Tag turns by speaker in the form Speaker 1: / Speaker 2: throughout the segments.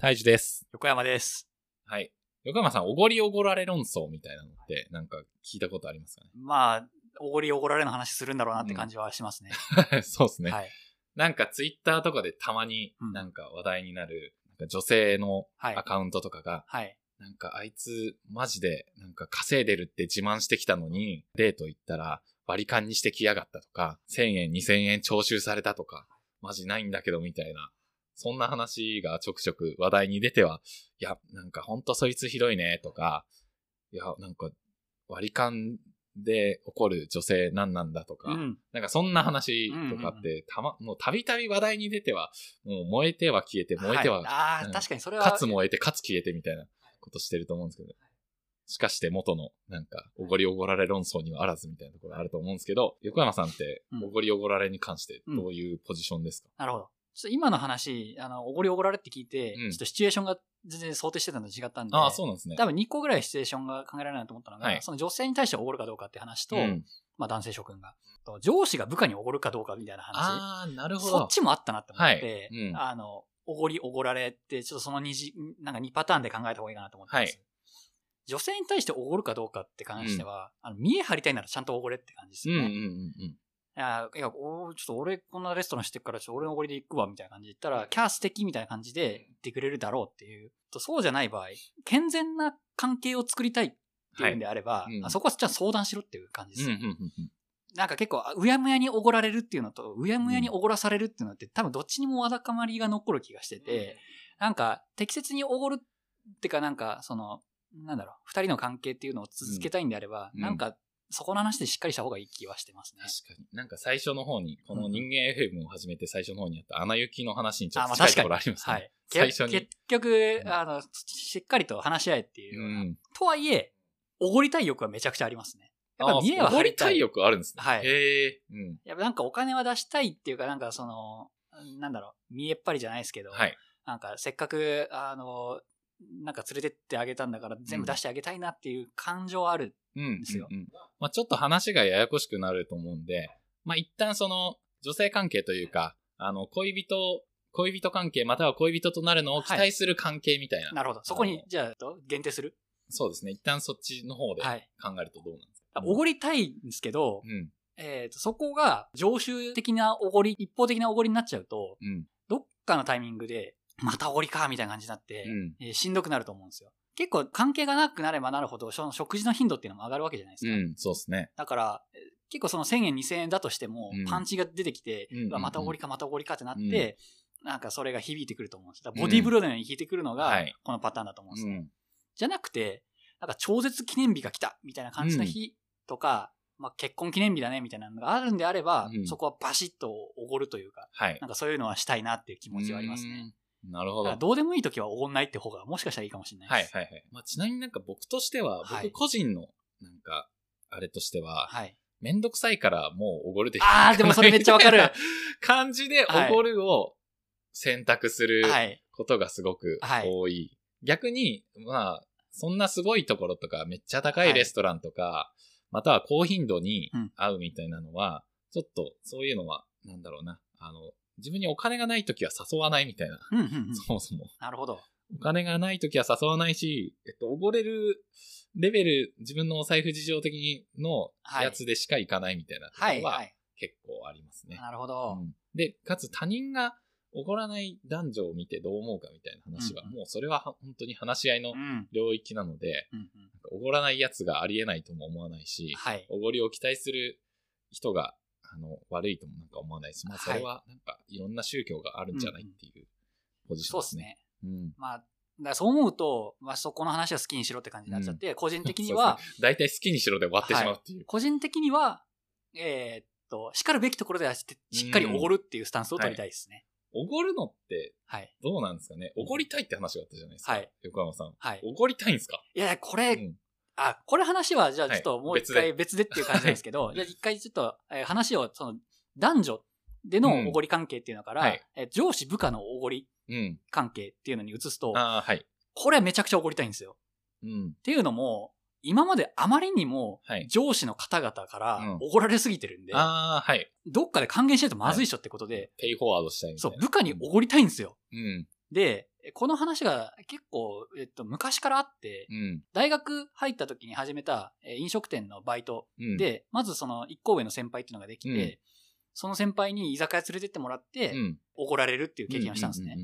Speaker 1: 大樹です。
Speaker 2: 横山です。
Speaker 1: はい。横山さん、おごりおごられ論争みたいなのって、なんか聞いたことありますか
Speaker 2: まあ、おごりおごられの話するんだろうなって感じはしますね。
Speaker 1: ね そうですね。
Speaker 2: はい。
Speaker 1: なんかツイッターとかでたまに
Speaker 2: うん
Speaker 1: なんか話題になる、なんか女性の
Speaker 2: はい
Speaker 1: アカウントとかが、
Speaker 2: はい。
Speaker 1: なんかあいつマジでなんか稼いでるって自慢してきたのに、デート行ったら割り勘にしてきやがったとか、1000円2000円徴収されたとか、マジないんだけどみたいな。そんな話がちょくちょく話題に出ては、いや、なんかほんとそいつひどいねとか、いや、なんか割り勘で怒る女性何なんだとか、
Speaker 2: うん。
Speaker 1: なんかそんな話とか
Speaker 2: うん
Speaker 1: って、たま、もうたびたび話題に出ては、もう燃えては消えて、燃えては、
Speaker 2: いああ、
Speaker 1: うん。
Speaker 2: 確かにそれは。
Speaker 1: かつ燃えて、かつ消えてみたいなことしてると思うんですけど、しかして元の、なんか、おごりおごられ論争にはあらずみたいなところあると思うんですけど、横山さんって
Speaker 2: う、ん。
Speaker 1: おごりおごられに関してどういうポジションですか、
Speaker 2: なるほど。ちょっと今の話、あの、おごりおごられって聞いて、
Speaker 1: うん
Speaker 2: ちょっとシチュエーションが全然想定してたのと違ったんで、
Speaker 1: ああ、そうなんですね。
Speaker 2: 多分2個ぐらいシチュエーションが考えられないなと思ったのが、
Speaker 1: はい
Speaker 2: その女性に対しておごるかどうかって話と、
Speaker 1: うん、
Speaker 2: まあ男性諸君が。と上司が部下におごるかどうかみたいな話。
Speaker 1: ああ、なるほど。
Speaker 2: そっちもあったなって思って、
Speaker 1: はいうん
Speaker 2: あの、おごりおごられって、ちょっとその二次、なんか2パターンで考えた方がいいかなと思ってます。
Speaker 1: はい
Speaker 2: 女性に対しておごるかどうかって関しては、あの見え張りたいならちゃんとおごれって感じです
Speaker 1: うん。うんうんうん。
Speaker 2: いや、いやおちょっと俺こんなレストランしてるから、ちょっと俺のおごりで行くわ、みたいな感じで言ったら、キャー素敵みたいな感じで言ってくれるだろうっていう。とそうじゃない場合、健全な関係を作りたいっていうんであれば、
Speaker 1: はい。うん。
Speaker 2: あそこはじゃあ相談しろっていう感じです。
Speaker 1: うんうんうんうん。
Speaker 2: なんか結構、うやむやにおごられるっていうのと、うやむやにおごらされるっていうのって、多分どっちにもわだかまりが残る気がしてて、なんか適切におごるってかなんか、その、なんだろう、二人の関係っていうのを続けたいんであれば、
Speaker 1: うん。
Speaker 2: なんか、そこの話でしっかりした方がいい気はしてますね。
Speaker 1: 確かに。なんか最初の方に、この人間 FM を始めて最初の方にやったアナ雪の話にちょっと近いところありますね。
Speaker 2: はい。
Speaker 1: 最初に
Speaker 2: け結局
Speaker 1: う、ん
Speaker 2: あの、しっかりと話し合えっていうよう
Speaker 1: ん。
Speaker 2: とはいえ、おごりたい欲はめちゃくちゃありますね。やっ
Speaker 1: あ
Speaker 2: ぱ見栄は
Speaker 1: おごり
Speaker 2: 張りたい。
Speaker 1: たい欲あるんですね。
Speaker 2: はい
Speaker 1: へえ。うん。
Speaker 2: やっぱなんかお金は出したいっていうか、なんかその、なんだろう、見えっ張りじゃないですけど、
Speaker 1: はい。
Speaker 2: なんかせっかく、あの、なんか連れてってあげたんだから全部出してあげたいなっていう感情はある。
Speaker 1: うん。
Speaker 2: ですよ
Speaker 1: うんうんまあちょっと話がややこしくなると思うんで、まあ一旦その女性関係というか、あの、恋人、恋人関係または恋人となるのを期待する関係みたいな。
Speaker 2: なるほど。そこに、じゃあ、と限定する？
Speaker 1: そうですね。一旦そっちの方で考
Speaker 2: はい。
Speaker 1: えるとどうなんですか、
Speaker 2: おごりたいんですけど、
Speaker 1: うん。
Speaker 2: えっ、と、そこが常習的なおごり、一方的なおごりになっちゃうと、
Speaker 1: うん。
Speaker 2: どっかのタイミングで、またおごりか、みたいな感じになって、
Speaker 1: うん。
Speaker 2: えーしんどくなると思うんですよ。結構関係がなくなればなるほど、その食事の頻度っていうのも上がるわけじゃないですか。
Speaker 1: うん。そうですね。
Speaker 2: だから、えー結構その1000円2000円だとしても
Speaker 1: うん、
Speaker 2: パンチが出てきて、
Speaker 1: うん
Speaker 2: またおごりかまたおごりかってなって、
Speaker 1: うん
Speaker 2: なんかそれが響いてくると思うんです。ボディーブローのように引いてくるのが
Speaker 1: はい、
Speaker 2: このパターンだと思うんですよ。
Speaker 1: うん。
Speaker 2: じゃなくて、なんか超絶記念日が来たみたいな感じの日とか、まあ結婚記念日だねみたいなのがあるんであれば、
Speaker 1: うん
Speaker 2: そこはバシッとおごるというか、
Speaker 1: はい。
Speaker 2: なんかそういうのはしたいなっていう気持ちはありますね。
Speaker 1: うん。なるほど。
Speaker 2: どうでもいい時はおごんないって方がもしかしたらいいかもしれない
Speaker 1: はい
Speaker 2: です。
Speaker 1: はいはい。まあ、ちなみになんか僕としては、
Speaker 2: はい
Speaker 1: 僕個人の、なんか、あれとしては、
Speaker 2: はい。
Speaker 1: めんどくさいからもうおごるで
Speaker 2: あーでもそれめっちゃわかる。
Speaker 1: 感じでおごるを選択する
Speaker 2: はい。
Speaker 1: ことがすごく
Speaker 2: はい
Speaker 1: 多い。逆に、まあ、そんなすごいところとか、めっちゃ高いレストランとか、または高頻度に
Speaker 2: うん
Speaker 1: 会うみたいなのは、ちょっとそういうのは、なんだろうな。あの、自分にお金がないときは誘わないみたいな。
Speaker 2: うんうんうん。
Speaker 1: そもそも。
Speaker 2: なるほど。
Speaker 1: お金がないときは誘わないし、えっと、おごれるレベル、自分のお財布事情的の
Speaker 2: はい
Speaker 1: やつでしか行かないみたいなとこ
Speaker 2: はい。
Speaker 1: ろは
Speaker 2: はい。
Speaker 1: 結構ありますね。
Speaker 2: なるほど。
Speaker 1: うんで、かつ他人がおごらない男女を見てどう思うかみたいな話は、
Speaker 2: うん
Speaker 1: もうそれは本当に話し合いの
Speaker 2: うん。
Speaker 1: 領域なので、
Speaker 2: うんうん。
Speaker 1: おごらないやつがありえないとも思わないし、
Speaker 2: はい。
Speaker 1: おごりを期待する人が、あの、悪いともなんか思わないし、まあそれはなんかいろんな宗教があるんじゃないっていうポジションでね。
Speaker 2: そうですすね。
Speaker 1: うん。
Speaker 2: まあ、だそう思うと、まあそこの話は好きにしろって感じになっちゃって、個人的には
Speaker 1: 大体好きにしろで終わってしまうっていう。
Speaker 2: 個人的には、えーっと、叱るべきところではししっかりおごるっていうスタンスを取りたいですね。
Speaker 1: おごるのって
Speaker 2: はい。ど
Speaker 1: どうなんですかねおごりたいって話があったじゃないですか。
Speaker 2: はい
Speaker 1: 横山さん。
Speaker 2: はい。
Speaker 1: おごりたいんですか？
Speaker 2: いやいや、これ、
Speaker 1: うん。
Speaker 2: あ、これ話は、じゃあちょっと
Speaker 1: はい
Speaker 2: もう一回別でっていう感じなんですけど、じゃあ一回ちょっと、えー話を、その、男女でのおごり関係っていうのから、
Speaker 1: うんはい
Speaker 2: えー上司部下のおごり
Speaker 1: うん。
Speaker 2: 関係っていうのに移すと、
Speaker 1: ああ、はい。
Speaker 2: これはめちゃくちゃおごりたいんですよ。
Speaker 1: うん。
Speaker 2: っていうのも、今まであまりにも
Speaker 1: はい
Speaker 2: 上司の方々から
Speaker 1: うん
Speaker 2: おごられすぎてるんで、
Speaker 1: ああ、はい。
Speaker 2: どっかで還元しないとまずいっしょってことで、
Speaker 1: ペイフォワードしたい
Speaker 2: そ、
Speaker 1: いうな。
Speaker 2: 部下におごりたいんですよ。
Speaker 1: うん。
Speaker 2: で、えこの話が結構、えっと、昔からあって、
Speaker 1: うん。
Speaker 2: 大学入った時に始めたえー飲食店のバイト
Speaker 1: うん、
Speaker 2: で、まずその一個上の先輩っていうのができて、
Speaker 1: うん。
Speaker 2: その先輩に居酒屋連れてってもらって、
Speaker 1: うん、
Speaker 2: おごられるっていう経験をしたんですね。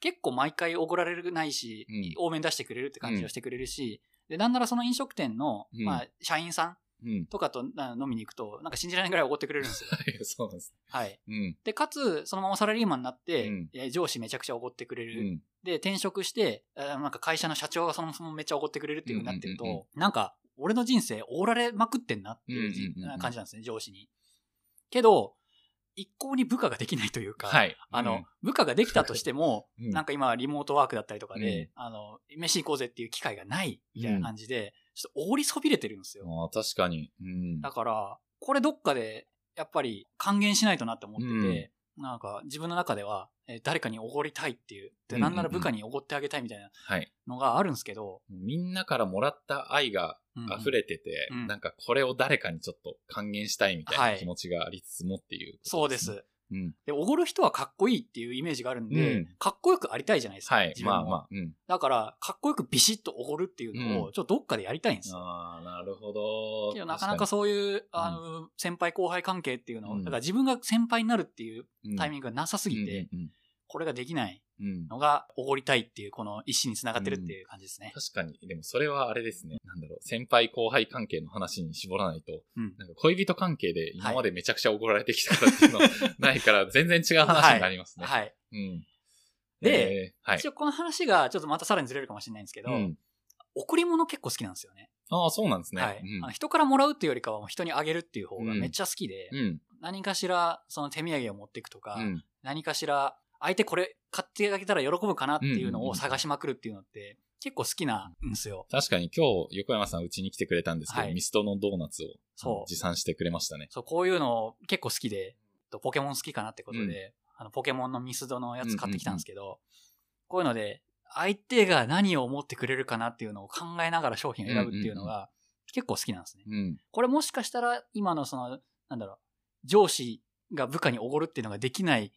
Speaker 2: 結構毎回おごられるないし、
Speaker 1: うん。
Speaker 2: 多めに出してくれるって感じをしてくれるし、で、なんならその飲食店の、
Speaker 1: うん。
Speaker 2: まあ、社員さん。とかとあ飲みに行くと、なんか信じられないぐらいおごってくれるんですよ。
Speaker 1: は い、そうです。
Speaker 2: はい。
Speaker 1: うん。
Speaker 2: で、かつ、そのままサラリーマンになって、上司めちゃくちゃおごってくれる。
Speaker 1: うん。
Speaker 2: で、転職して、なんか会社の社長がそもそもめっちゃおごってくれるっていう風になってると、
Speaker 1: うんうんうん
Speaker 2: なんか、俺の人生おごられまくってんなっていう感じなんですね、上司に。けど、一向に部下ができないというか、
Speaker 1: はい。
Speaker 2: あの、部下ができたとしても、
Speaker 1: うん
Speaker 2: なんか今リモートワークだったりとかで、
Speaker 1: うん
Speaker 2: あの、飯行こうぜっていう機会がないみたいな感じで、ちょっとおごりそびれてるんですよ。
Speaker 1: ああ、確かに。うん。
Speaker 2: だから、これどっかで、やっぱり還元しないとなって思ってて、なんか自分の中では、えー誰かにおごりたいっていう、で、
Speaker 1: うんうんうん
Speaker 2: なんなら部下におごってあげたいみたいな
Speaker 1: はい。
Speaker 2: のがあるんですけど、
Speaker 1: みんなからもらった愛が
Speaker 2: うんうん
Speaker 1: 溢れてて、
Speaker 2: うん
Speaker 1: なんかこれを誰かにちょっと還元したいみたい
Speaker 2: は
Speaker 1: ない気持ちがありつつもっていう、
Speaker 2: そうです。。
Speaker 1: うん。
Speaker 2: で、おごる人はかっこいいっていうイメージがあるんで、
Speaker 1: うん
Speaker 2: かっこよくありたいじゃないですか。
Speaker 1: はい。
Speaker 2: 自分も
Speaker 1: まあまあ。うん。
Speaker 2: だから、かっこよくビシッとおごるっていうのを、
Speaker 1: うん
Speaker 2: ちょっとどっかでやりたいんですよ。
Speaker 1: ああ、なるほど。
Speaker 2: けどなかなかそういう、あの、先輩後輩関係っていうのを、
Speaker 1: うん
Speaker 2: だから自分が先輩になるっていう
Speaker 1: うん
Speaker 2: タイミングがなさすぎて、これができない
Speaker 1: うんうん
Speaker 2: のが、おごりたいっていう、この意思につながってるっていう感じですね。
Speaker 1: 確かに。でもそれはあれですね。なんだろう。先輩後輩関係の話に絞らないと、
Speaker 2: うん
Speaker 1: なんか恋人関係で今までめちゃくちゃ怒られてきたからっていうの ないから、全然違う話になりますね。
Speaker 2: はい。
Speaker 1: うん。
Speaker 2: で
Speaker 1: えーはい
Speaker 2: 一。応この話がちょっとまたさらにずれるかもしれないんですけど、
Speaker 1: うん。
Speaker 2: 贈り物結構好きなんですよね。
Speaker 1: ああ、そうなんですね。
Speaker 2: はい、
Speaker 1: うん
Speaker 2: 人からもらうっていうよりかは人にあげるっていう方がめっちゃ好きで、
Speaker 1: うん。
Speaker 2: 何かしらその手土産を持っていくとか、
Speaker 1: うん。
Speaker 2: 何かしら相手これ買ってあげたら喜ぶかなっていうのを探しまくるっていうのって結構好きなんですよ。
Speaker 1: 確かに今日、横山さんうちに来てくれたんですけど、
Speaker 2: はい
Speaker 1: ミストのドーナツを持参してくれましたね。
Speaker 2: そう、こういうの結構好きで、とポケモン好きかなってことで、あのポケモンのミスドのやつ買ってきたんですけど、こういうので、相手が何を思ってくれるかなっていうのを考えながら商品を選ぶっていうのが結構好きなんですね。
Speaker 1: うん。
Speaker 2: これもしかしたら今のその、なんだろう、上司が部下におごるっていうのができない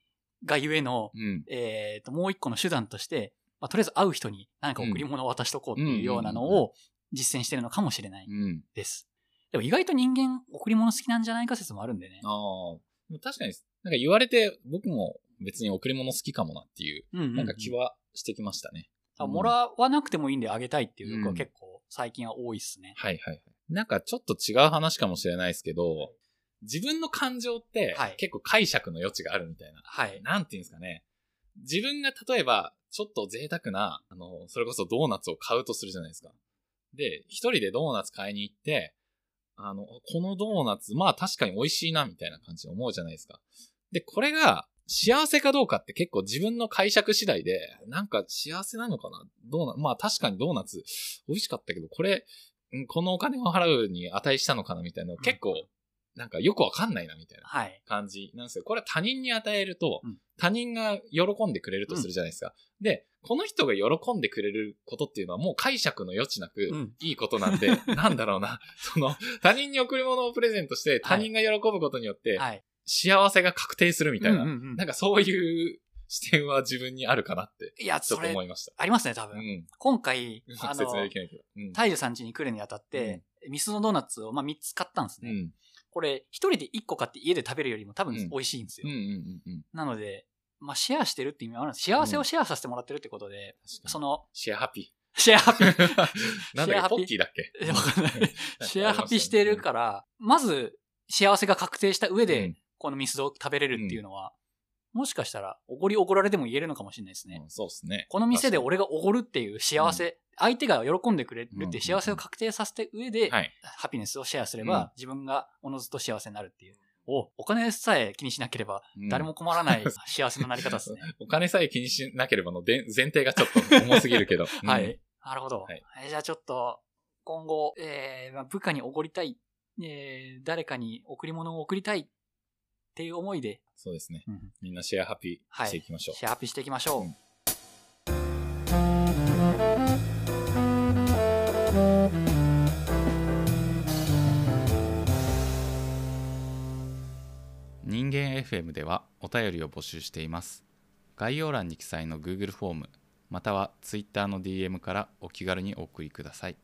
Speaker 2: がゆえの、
Speaker 1: うん。
Speaker 2: えっ、と、もう一個の手段として、まあ、とりあえず会う人に何か贈り物を渡しとこうっていうようなのを実践してるのかもしれない
Speaker 1: うん。
Speaker 2: です。でも意外と人間贈り物好きなんじゃないか説もあるんでね。
Speaker 1: ああ。確かに、なんか言われて僕も別に贈り物好きかもなっていう、
Speaker 2: うんうんうん
Speaker 1: なんか気はしてきましたね。
Speaker 2: あもらわなくてもいいんであげたいっていう欲は
Speaker 1: うん
Speaker 2: 結構最近は多いっすね。
Speaker 1: はいはいはい。なんかちょっと違う話かもしれないですけど、自分の感情って
Speaker 2: はい
Speaker 1: 結構解釈の余地があるみたいな。
Speaker 2: はい。
Speaker 1: なんていうんですかね。自分が例えば、ちょっと贅沢な、あの、それこそドーナツを買うとするじゃないですか。で、一人でドーナツ買いに行って、あの、このドーナツ、まあ確かに美味しいな、みたいな感じで思うじゃないですか。で、これが、幸せかどうかって結構自分の解釈次第で、なんか幸せなのかな？ドーナまあ確かにドーナツ美味しかったけど、これ、んこのお金を払うに値したのかなみたいなの結構、なんかよくわかんないな、みたいな。
Speaker 2: はい。
Speaker 1: 感じなんですけど、これは他人に与えると、
Speaker 2: うん
Speaker 1: 他人が喜んでくれるとするじゃないですか。で、この人が喜んでくれることっていうのはもう解釈の余地なく
Speaker 2: うん
Speaker 1: いいことなんで、なんだろうな、その他人に贈り物をプレゼントして他人が喜ぶことによって
Speaker 2: はい。
Speaker 1: 幸せが確定するみたいな、なんかそういう視点は自分にあるかなって
Speaker 2: いや、
Speaker 1: ちょっと思いました。
Speaker 2: ありますね、多分。
Speaker 1: うん。
Speaker 2: 今回、
Speaker 1: う
Speaker 2: あの
Speaker 1: まく説明で、きないけど。うん。
Speaker 2: 大樹さん家に来るにあたって、ミスドドーナツをまあ3つ買ったんですね。
Speaker 1: うん。
Speaker 2: これ、一人で1個買って家で食べるよりも多分
Speaker 1: うん
Speaker 2: 美味しいんですよ。なので、まあシェアしてるって意味はあるんです。幸せをシェアさせてもらってるってことで、その、
Speaker 1: シェアハピ
Speaker 2: シェアハピー、
Speaker 1: ー。なん
Speaker 2: シェアハピ
Speaker 1: だっけポッキーだっけ？
Speaker 2: えわかんない。シェアハピしてるから、まず幸せが確定した上で、
Speaker 1: うん
Speaker 2: このミスドを食べれるっていうのは、もしかしたら、おごりおごられでも言えるのかもしれないですね。
Speaker 1: うんそうですね。
Speaker 2: この店で
Speaker 1: 確
Speaker 2: 俺がおごるっていう幸せ、相手が喜んでくれるって幸せを
Speaker 1: うん
Speaker 2: 確定させて上で。ハピネスをシェアすれば、
Speaker 1: うん
Speaker 2: 自分がおのずと幸せになるっていう。お、お金さえ気にしなければ、
Speaker 1: うん
Speaker 2: 誰も困らない 幸せのなり方ですね。
Speaker 1: お金さえ気にしなければので前提がちょっと重すぎるけど。うん
Speaker 2: はい。なるほど。
Speaker 1: はい
Speaker 2: えーじゃあちょっと、今後、えーまあ部下におごりたい、えー誰かに贈り物を贈りたいっていう思いで、
Speaker 1: そうですね。
Speaker 2: うん
Speaker 1: みんなシェアハピーしていきましょう。
Speaker 2: シェアアップしていきましょう。
Speaker 1: うん FM ではお便りを募集しています。概要欄に記載の Google フォーム、または Twitter の DM からお気軽にお送りください